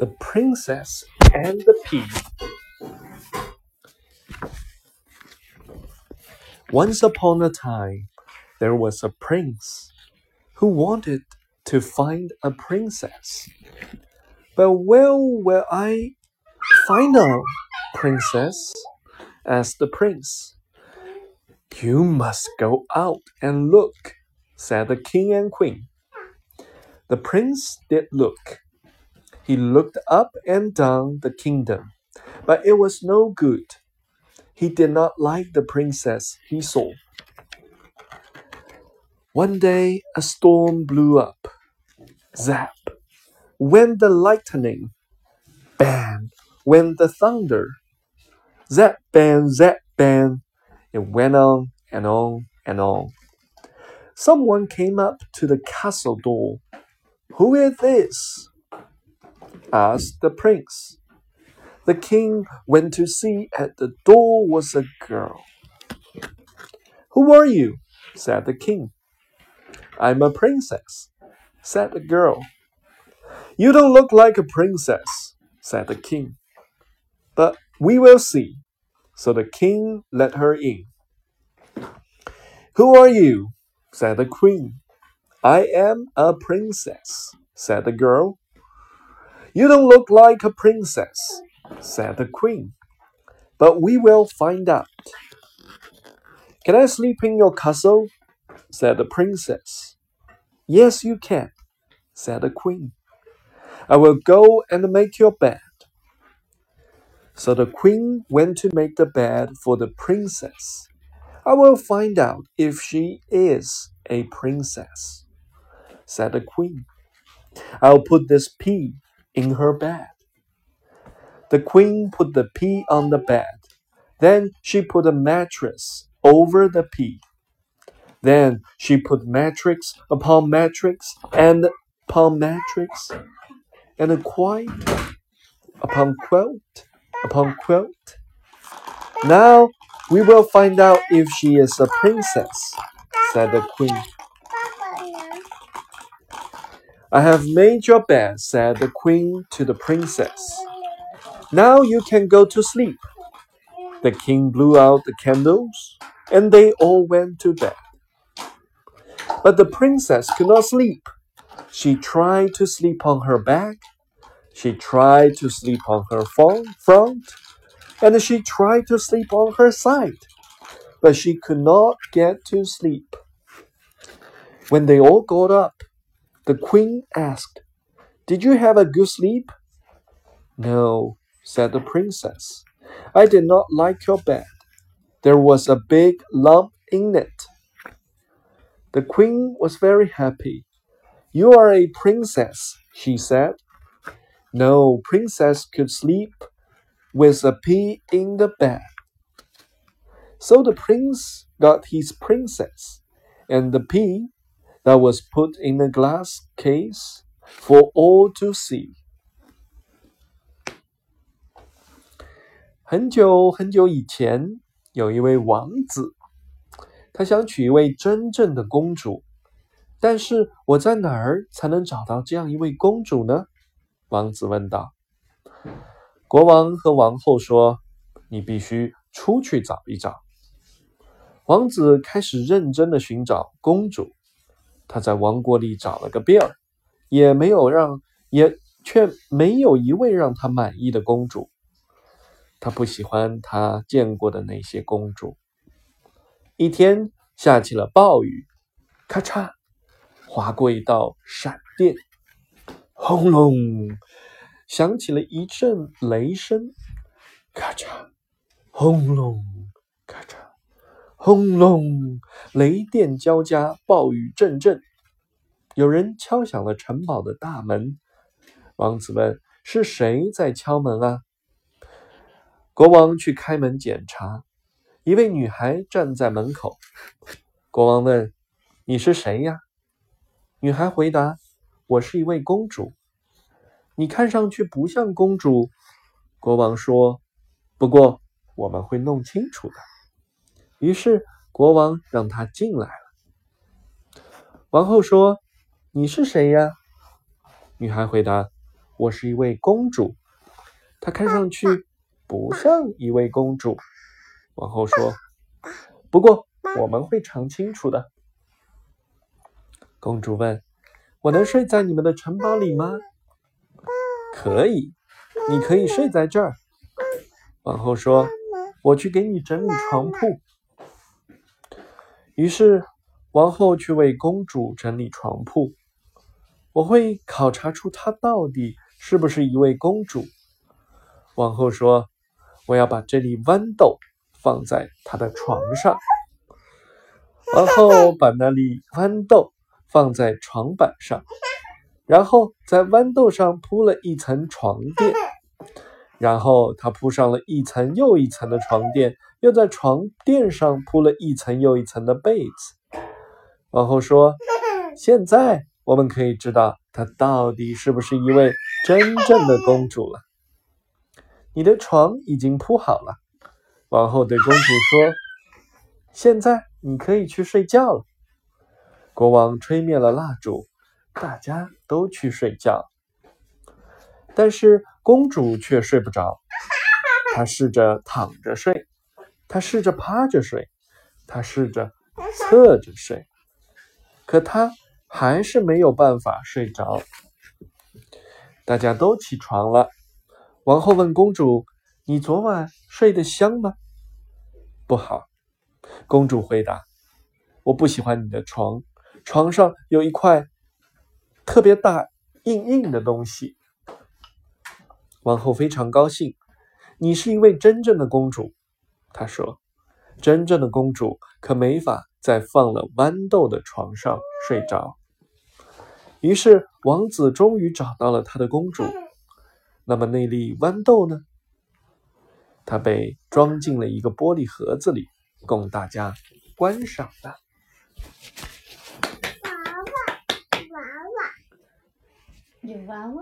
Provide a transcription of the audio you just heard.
The Princess and the Pea. Once upon a time, there was a prince who wanted to find a princess. But where will I find a princess? asked the prince. You must go out and look, said the king and queen. The prince did look. He looked up and down the kingdom, but it was no good. He did not like the princess he saw. One day a storm blew up. Zap! Went the lightning. Bam! Went the thunder. Zap bam, zap bam. It went on and on and on. Someone came up to the castle door. Who is this? Asked the prince. The king went to see at the door was a girl. Who are you? said the king. I'm a princess, said the girl. You don't look like a princess, said the king. But we will see. So the king let her in. Who are you? said the queen. I am a princess, said the girl. You don't look like a princess, said the queen. But we will find out. Can I sleep in your castle? said the princess. Yes, you can, said the queen. I will go and make your bed. So the queen went to make the bed for the princess. I will find out if she is a princess, said the queen. I'll put this pea in her bed. The queen put the pea on the bed. Then she put a mattress over the pea. Then she put matrix upon matrix and upon matrix, and a quilt upon quilt upon quilt. Now we will find out if she is a princess, said the queen. I have made your bed, said the queen to the princess. Now you can go to sleep. The king blew out the candles, and they all went to bed. But the princess could not sleep. She tried to sleep on her back, she tried to sleep on her front, and she tried to sleep on her side, but she could not get to sleep. When they all got up, the queen asked, Did you have a good sleep? No, said the princess. I did not like your bed. There was a big lump in it. The queen was very happy. You are a princess, she said. No princess could sleep with a pea in the bed. So the prince got his princess, and the pea that was put in a glass case for all to see. 很久很久以前，有一位王子，他想娶一位真正的公主。但是我在哪儿才能找到这样一位公主呢？王子问道。国王和王后说：“你必须出去找一找。”王子开始认真的寻找公主。他在王国里找了个遍儿，也没有让，也却没有一位让他满意的公主。他不喜欢他见过的那些公主。一天下起了暴雨，咔嚓，划过一道闪电，轰隆，响起了一阵雷声，咔嚓，轰隆，咔嚓。轰隆！雷电交加，暴雨阵阵。有人敲响了城堡的大门。王子问：“是谁在敲门啊？”国王去开门检查。一位女孩站在门口。国王问：“你是谁呀？”女孩回答：“我是一位公主。”你看上去不像公主。国王说：“不过我们会弄清楚的。”于是国王让她进来了。王后说：“你是谁呀？”女孩回答：“我是一位公主。她看上去不像一位公主。王后说：“不过我们会查清楚的。”公主问：“我能睡在你们的城堡里吗？”“可以，你可以睡在这儿。”王后说：“我去给你整理床铺。”于是王后去为公主整理床铺。我会考察出她到底是不是一位公主。王后说：“我要把这粒豌豆放在她的床上。”王后把那粒豌豆放在床板上，然后在豌豆上铺了一层床垫，然后她铺上了一层又一层的床垫，又在床垫上铺了一层又一层的被子。王后说：“现在。”我们可以知道她到底是不是一位真正的公主了。你的床已经铺好了，王后对公主说：“现在你可以去睡觉了。”国王吹灭了蜡烛，大家都去睡觉。但是公主却睡不着，她试着躺着睡，她试着趴着睡，她试着侧着睡，可她。还是没有办法睡着。大家都起床了。王后问公主：“你昨晚睡得香吗？”“不好。”公主回答。“我不喜欢你的床，床上有一块特别大、硬硬的东西。”王后非常高兴。“你是一位真正的公主。”她说。“真正的公主可没法在放了豌豆的床上睡着。”于是，王子终于找到了他的公主。那么，那粒豌豆呢？它被装进了一个玻璃盒子里，供大家观赏的。娃娃，娃娃，有娃娃。